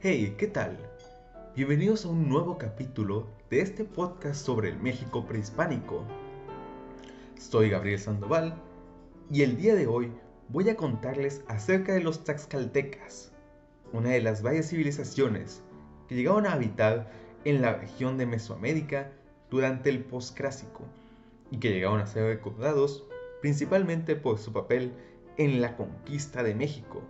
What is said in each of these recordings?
Hey, ¿qué tal? Bienvenidos a un nuevo capítulo de este podcast sobre el México prehispánico. Soy Gabriel Sandoval y el día de hoy voy a contarles acerca de los Taxcaltecas, una de las varias civilizaciones que llegaron a habitar en la región de Mesoamérica durante el Postclásico y que llegaron a ser recordados principalmente por su papel en la conquista de México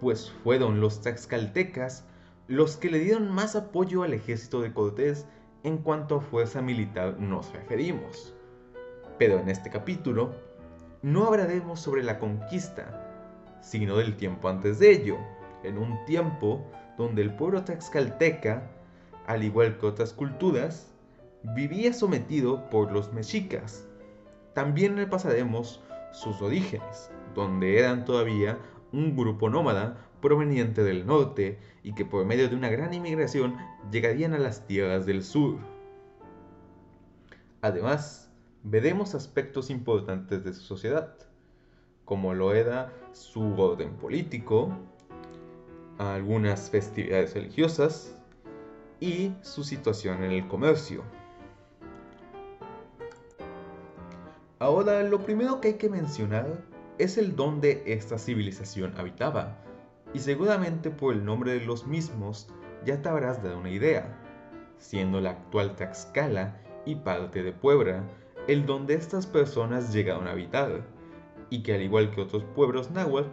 pues fueron los taxcaltecas los que le dieron más apoyo al ejército de Cortés en cuanto a fuerza militar nos referimos. Pero en este capítulo no hablaremos sobre la conquista, sino del tiempo antes de ello, en un tiempo donde el pueblo taxcalteca, al igual que otras culturas, vivía sometido por los mexicas. También repasaremos sus orígenes, donde eran todavía un grupo nómada proveniente del norte y que por medio de una gran inmigración llegarían a las tierras del sur. Además, veremos aspectos importantes de su sociedad, como lo era su orden político, algunas festividades religiosas y su situación en el comercio. Ahora, lo primero que hay que mencionar es el donde esta civilización habitaba, y seguramente por el nombre de los mismos ya te habrás dado una idea, siendo la actual Taxcala y parte de Puebla el donde estas personas llegaron a habitar, y que al igual que otros pueblos náhuatl,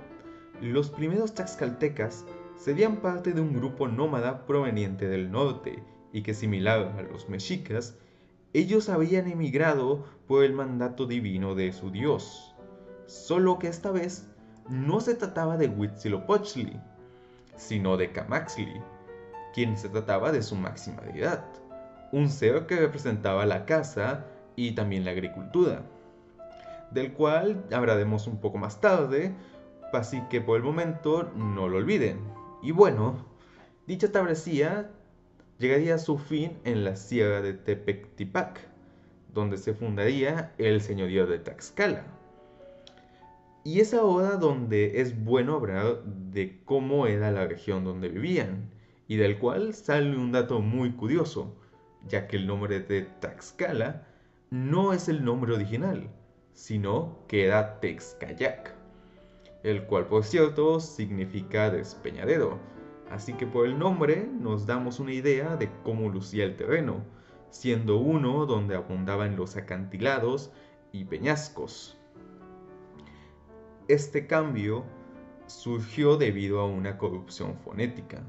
los primeros taxcaltecas serían parte de un grupo nómada proveniente del norte y que similar a los mexicas, ellos habían emigrado por el mandato divino de su dios solo que esta vez no se trataba de Huitzilopochtli, sino de Camaxli, quien se trataba de su máxima deidad, un ser que representaba la casa y también la agricultura, del cual hablaremos un poco más tarde, así que por el momento no lo olviden. Y bueno, dicha travesía llegaría a su fin en la sierra de Tepectipac, donde se fundaría el señorío de Taxcala. Y es ahora donde es bueno hablar de cómo era la región donde vivían, y del cual sale un dato muy curioso, ya que el nombre de Taxcala no es el nombre original, sino que era Texcayac, el cual por cierto significa despeñadero, así que por el nombre nos damos una idea de cómo lucía el terreno, siendo uno donde abundaban los acantilados y peñascos. Este cambio surgió debido a una corrupción fonética,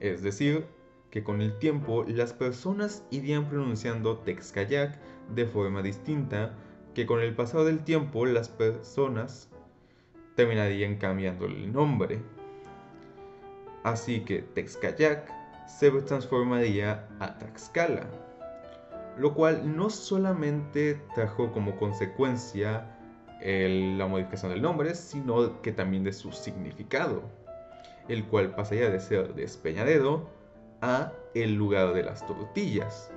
es decir, que con el tiempo las personas irían pronunciando Texcayac de forma distinta, que con el pasado del tiempo las personas terminarían cambiando el nombre. Así que Texcayac se transformaría a Taxcala, lo cual no solamente trajo como consecuencia la modificación del nombre, sino que también de su significado, el cual pasaría de ser despeñadero a el lugar de las tortillas.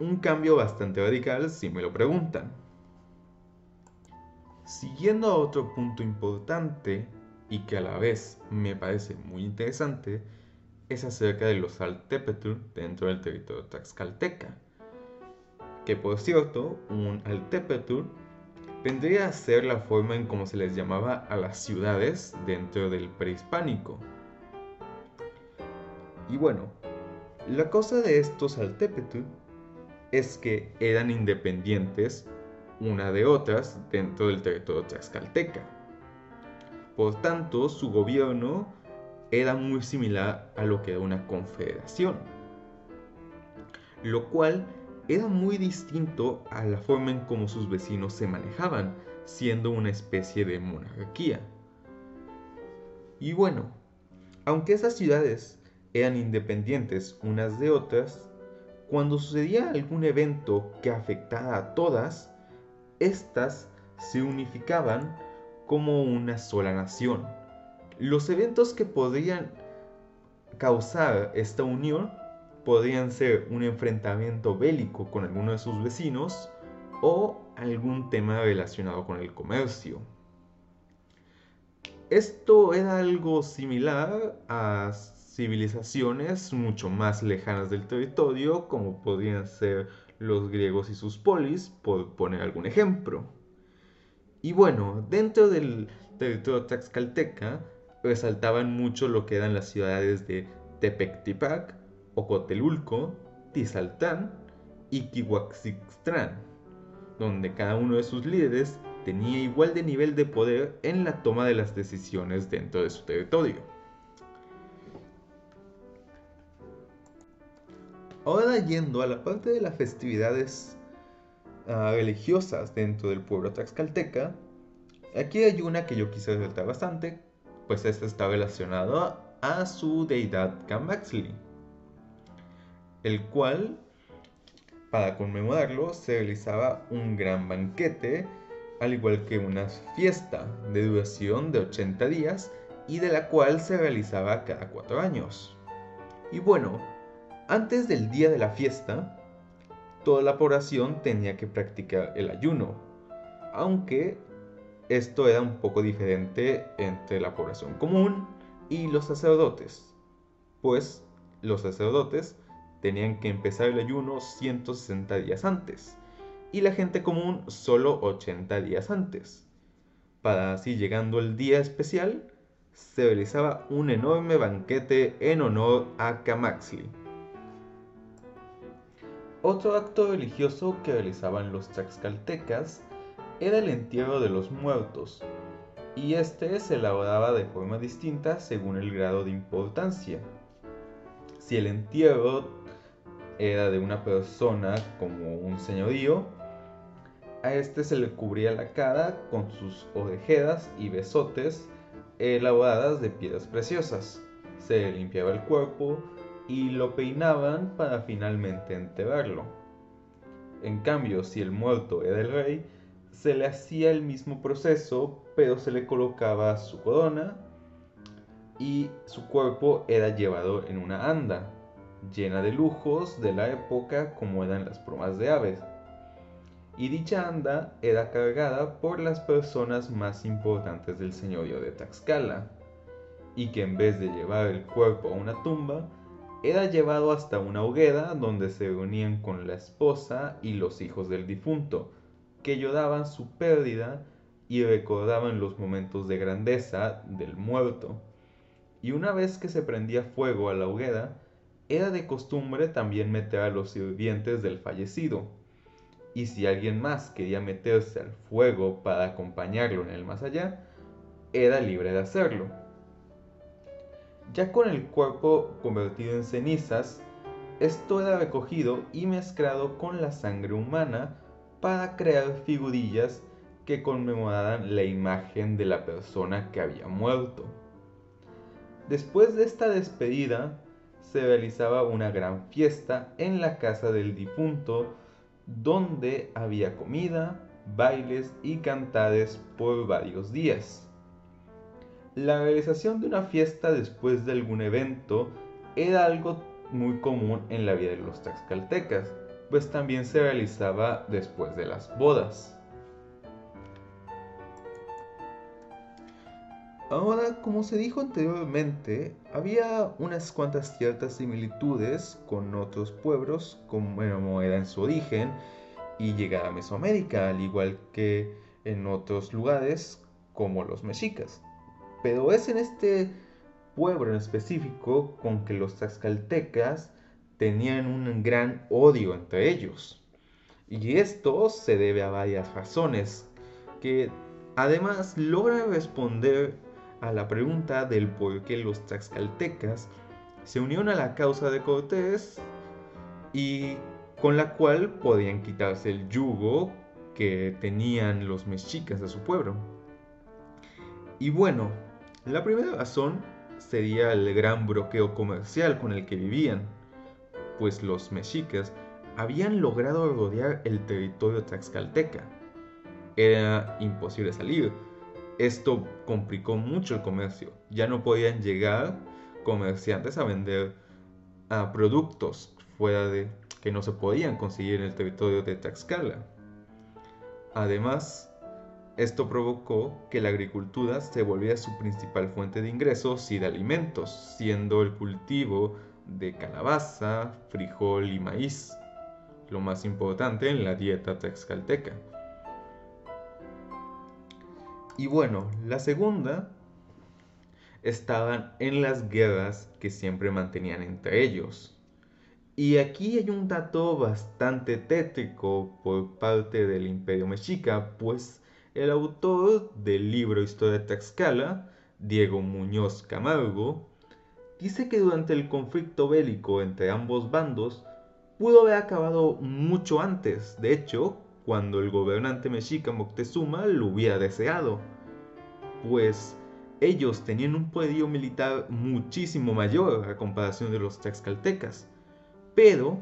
Un cambio bastante radical si me lo preguntan. Siguiendo a otro punto importante y que a la vez me parece muy interesante, es acerca de los Altepetl dentro del territorio taxcalteca. Que por cierto, un Altepetl vendría a ser la forma en cómo se les llamaba a las ciudades dentro del prehispánico. Y bueno, la cosa de estos Altepetl es que eran independientes una de otras dentro del territorio tlaxcalteca. Por tanto, su gobierno era muy similar a lo que era una confederación, lo cual era muy distinto a la forma en cómo sus vecinos se manejaban, siendo una especie de monarquía. Y bueno, aunque esas ciudades eran independientes unas de otras, cuando sucedía algún evento que afectara a todas, éstas se unificaban como una sola nación. Los eventos que podrían causar esta unión podrían ser un enfrentamiento bélico con alguno de sus vecinos o algún tema relacionado con el comercio. Esto era algo similar a civilizaciones mucho más lejanas del territorio, como podrían ser los griegos y sus polis, por poner algún ejemplo. Y bueno, dentro del territorio taxcalteca resaltaban mucho lo que eran las ciudades de Tepectipac, Ocotelulco, Tizaltán y Kihuaxixtrán, donde cada uno de sus líderes tenía igual de nivel de poder en la toma de las decisiones dentro de su territorio. Ahora yendo a la parte de las festividades ah, religiosas dentro del pueblo taxcalteca, aquí hay una que yo quise resaltar bastante, pues esta está relacionada a su deidad Camaxli, el cual, para conmemorarlo, se realizaba un gran banquete al igual que una fiesta de duración de 80 días y de la cual se realizaba cada cuatro años. Y bueno, antes del día de la fiesta, toda la población tenía que practicar el ayuno, aunque esto era un poco diferente entre la población común y los sacerdotes, pues los sacerdotes tenían que empezar el ayuno 160 días antes y la gente común solo 80 días antes. Para así llegando el día especial, se realizaba un enorme banquete en honor a Camaxli. Otro acto religioso que realizaban los taxcaltecas era el entierro de los muertos, y este se elaboraba de forma distinta según el grado de importancia. Si el entierro era de una persona como un señorío, a este se le cubría la cara con sus orejeras y besotes elaboradas de piedras preciosas. Se limpiaba el cuerpo y lo peinaban para finalmente enterrarlo. En cambio, si el muerto era el rey, se le hacía el mismo proceso, pero se le colocaba su corona y su cuerpo era llevado en una anda, llena de lujos de la época como eran las plumas de aves y dicha anda era cargada por las personas más importantes del señorío de Taxcala, y que en vez de llevar el cuerpo a una tumba, era llevado hasta una hoguera donde se reunían con la esposa y los hijos del difunto, que lloraban su pérdida y recordaban los momentos de grandeza del muerto. Y una vez que se prendía fuego a la hoguera, era de costumbre también meter a los sirvientes del fallecido, y si alguien más quería meterse al fuego para acompañarlo en el más allá, era libre de hacerlo. Ya con el cuerpo convertido en cenizas, esto era recogido y mezclado con la sangre humana para crear figurillas que conmemoraran la imagen de la persona que había muerto. Después de esta despedida, se realizaba una gran fiesta en la casa del difunto donde había comida, bailes y cantares por varios días. La realización de una fiesta después de algún evento era algo muy común en la vida de los taxcaltecas, pues también se realizaba después de las bodas. Ahora, como se dijo anteriormente, había unas cuantas ciertas similitudes con otros pueblos, como era en su origen y llegada a Mesoamérica, al igual que en otros lugares como los mexicas. Pero es en este pueblo en específico con que los taxcaltecas tenían un gran odio entre ellos. Y esto se debe a varias razones, que además logran responder a la pregunta del por qué los taxcaltecas se unieron a la causa de Cortés y con la cual podían quitarse el yugo que tenían los mexicas de su pueblo. Y bueno, la primera razón sería el gran bloqueo comercial con el que vivían, pues los mexicas habían logrado rodear el territorio taxcalteca. Era imposible salir, esto complicó mucho el comercio. Ya no podían llegar comerciantes a vender productos fuera de que no se podían conseguir en el territorio de Tlaxcala. Además, esto provocó que la agricultura se volviera su principal fuente de ingresos y de alimentos, siendo el cultivo de calabaza, frijol y maíz, lo más importante en la dieta texcalteca. Y bueno, la segunda estaban en las guerras que siempre mantenían entre ellos. Y aquí hay un dato bastante tétrico por parte del Imperio Mexica, pues el autor del libro Historia de Tlaxcala, Diego Muñoz Camargo, dice que durante el conflicto bélico entre ambos bandos pudo haber acabado mucho antes, de hecho, cuando el gobernante mexica Moctezuma lo hubiera deseado, pues ellos tenían un poderío militar muchísimo mayor a comparación de los tlaxcaltecas, pero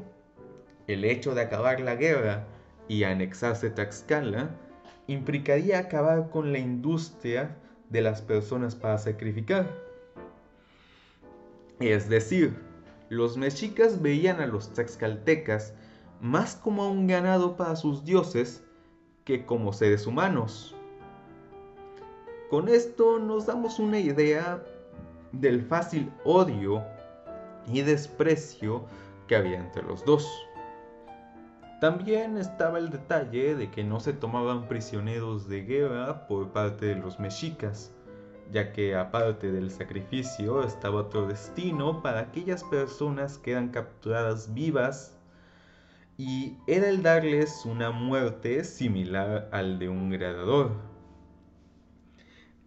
el hecho de acabar la guerra y anexarse Tlaxcala implicaría acabar con la industria de las personas para sacrificar. Es decir, los mexicas veían a los tlaxcaltecas más como a un ganado para sus dioses que como seres humanos. Con esto nos damos una idea del fácil odio y desprecio que había entre los dos. También estaba el detalle de que no se tomaban prisioneros de guerra por parte de los mexicas, ya que aparte del sacrificio estaba otro destino para aquellas personas que eran capturadas vivas y era el darles una muerte similar al de un gladiador.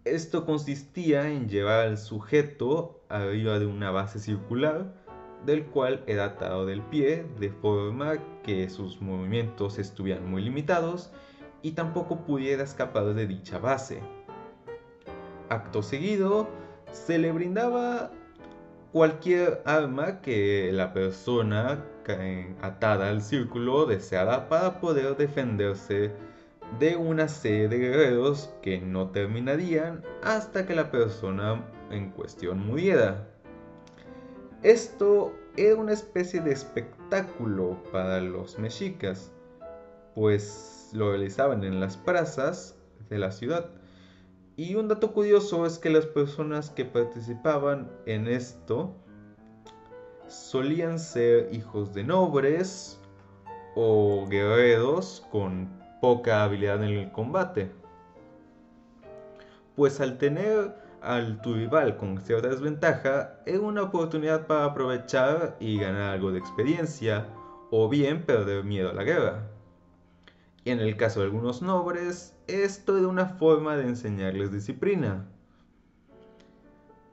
Esto consistía en llevar al sujeto arriba de una base circular del cual era atado del pie de forma que sus movimientos estuvieran muy limitados y tampoco pudiera escapar de dicha base. Acto seguido, se le brindaba cualquier arma que la persona atada al círculo deseara para poder defenderse de una serie de guerreros que no terminarían hasta que la persona en cuestión muriera. Esto era una especie de espectáculo para los mexicas, pues lo realizaban en las plazas de la ciudad. Y un dato curioso es que las personas que participaban en esto solían ser hijos de nobles o guerreros con poca habilidad en el combate. Pues al tener al tu con cierta desventaja es una oportunidad para aprovechar y ganar algo de experiencia, o bien perder miedo a la guerra. Y en el caso de algunos nobles, esto era una forma de enseñarles disciplina.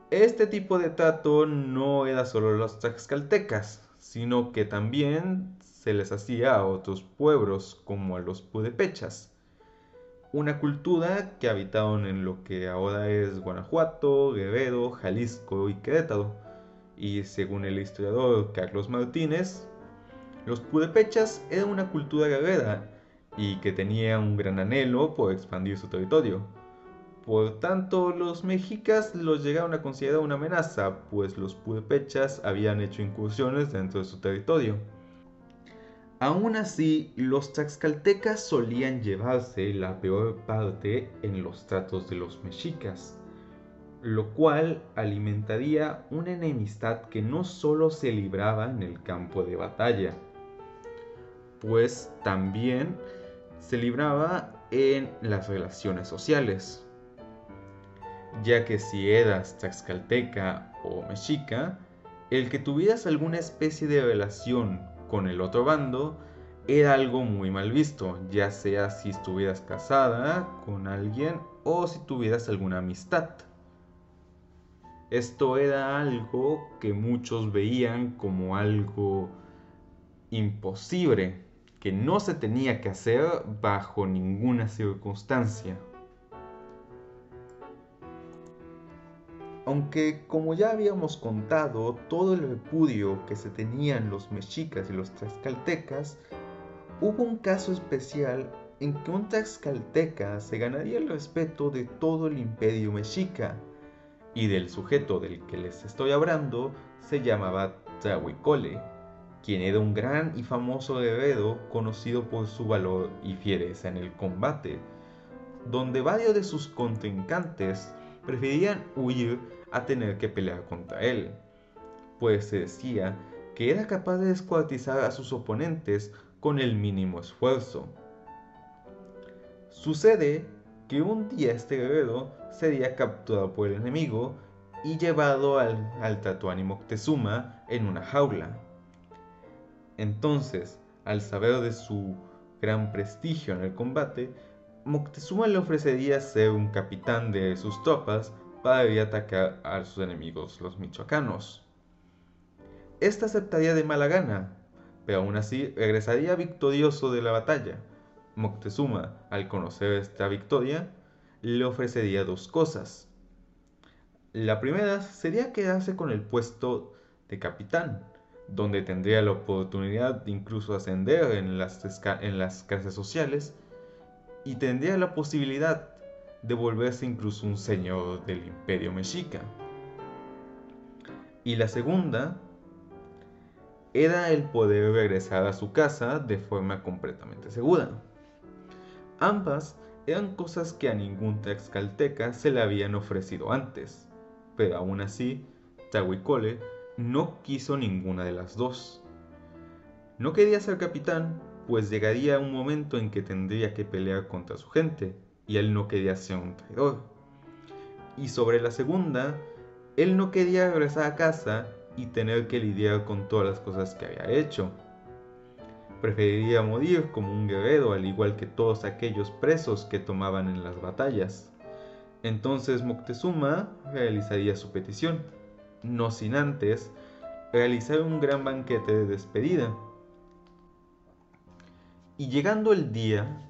Este tipo de trato no era solo los tlaxcaltecas, sino que también se les hacía a otros pueblos como a los pudepechas una cultura que habitaron en lo que ahora es Guanajuato, Guerrero, Jalisco y Querétaro. Y según el historiador Carlos Martínez, los purépechas eran una cultura guerrera y que tenía un gran anhelo por expandir su territorio. Por tanto, los mexicas los llegaron a considerar una amenaza, pues los purépechas habían hecho incursiones dentro de su territorio. Aún así, los tlaxcaltecas solían llevarse la peor parte en los tratos de los mexicas, lo cual alimentaría una enemistad que no solo se libraba en el campo de batalla, pues también se libraba en las relaciones sociales, ya que si eras tlaxcalteca o mexica, el que tuvieras alguna especie de relación con el otro bando era algo muy mal visto, ya sea si estuvieras casada con alguien o si tuvieras alguna amistad. Esto era algo que muchos veían como algo imposible, que no se tenía que hacer bajo ninguna circunstancia. Aunque, como ya habíamos contado, todo el repudio que se tenían los mexicas y los tlaxcaltecas, hubo un caso especial en que un tlaxcalteca se ganaría el respeto de todo el imperio mexica, y del sujeto del que les estoy hablando se llamaba Tlahuicole, quien era un gran y famoso guerrero conocido por su valor y fiereza en el combate, donde varios de sus contrincantes preferían huir a tener que pelear contra él, pues se decía que era capaz de descuartizar a sus oponentes con el mínimo esfuerzo. Sucede que un día este guerrero sería capturado por el enemigo y llevado al, al Tatuani Moctezuma en una jaula. Entonces, al saber de su gran prestigio en el combate, Moctezuma le ofrecería ser un capitán de sus tropas para atacar a sus enemigos, los michoacanos. Este aceptaría de mala gana, pero aún así regresaría victorioso de la batalla. Moctezuma, al conocer esta victoria, le ofrecería dos cosas. La primera sería quedarse con el puesto de capitán, donde tendría la oportunidad de incluso ascender en las clases sociales y tendría la posibilidad de volverse incluso un señor del imperio mexica. Y la segunda era el poder regresar a su casa de forma completamente segura. Ambas eran cosas que a ningún tlaxcalteca se le habían ofrecido antes, pero aún así, Tahuicole no quiso ninguna de las dos. No quería ser capitán, pues llegaría un momento en que tendría que pelear contra su gente, y él no quería ser un traidor. Y sobre la segunda, él no quería regresar a casa y tener que lidiar con todas las cosas que había hecho. Preferiría morir como un guerrero al igual que todos aquellos presos que tomaban en las batallas. Entonces Moctezuma realizaría su petición no sin antes realizar un gran banquete de despedida. Y llegando el día,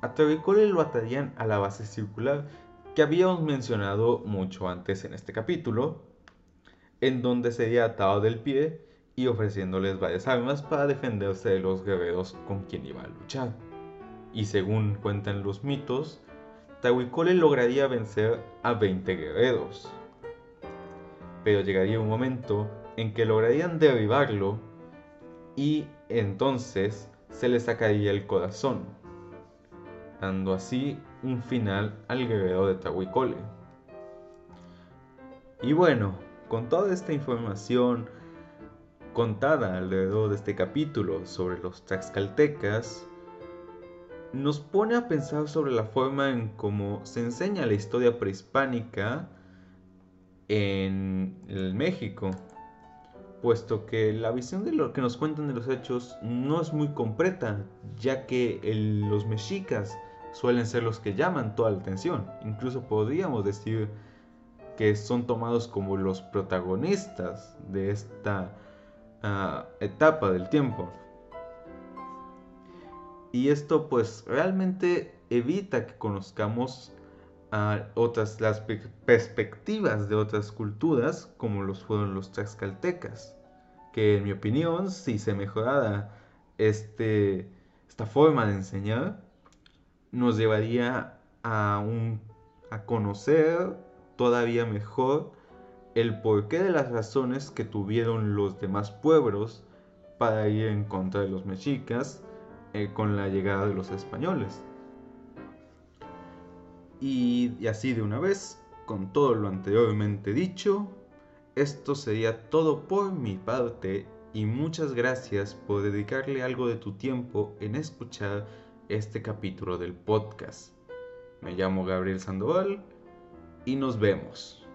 a Terricole lo atarían a la base circular que habíamos mencionado mucho antes en este capítulo, en donde sería atado del pie y ofreciéndoles varias armas para defenderse de los guerreros con quien iba a luchar. Y según cuentan los mitos, Tahuicole lograría vencer a 20 guerreros pero llegaría un momento en que lograrían derribarlo y entonces se le sacaría el corazón, dando así un final al guerrero de Tahuicole. Y bueno, con toda esta información contada alrededor de este capítulo sobre los taxcaltecas, nos pone a pensar sobre la forma en cómo se enseña la historia prehispánica en el México, puesto que la visión de lo que nos cuentan de los hechos no es muy completa, ya que los mexicas suelen ser los que llaman toda la atención. Incluso podríamos decir que son tomados como los protagonistas de esta ah, etapa del tiempo. Y esto pues realmente evita que conozcamos a otras las perspectivas de otras culturas como los fueron los tlaxcaltecas que en mi opinión si se mejorara este, esta forma de enseñar nos llevaría a, un, a conocer todavía mejor el porqué de las razones que tuvieron los demás pueblos para ir en contra de los mexicas eh, con la llegada de los españoles. Y, así de una vez, con todo lo anteriormente dicho, esto sería todo por mi parte y muchas gracias por dedicarle algo de tu tiempo en escuchar este capítulo del podcast. Me llamo Gabriel Sandoval y nos vemos.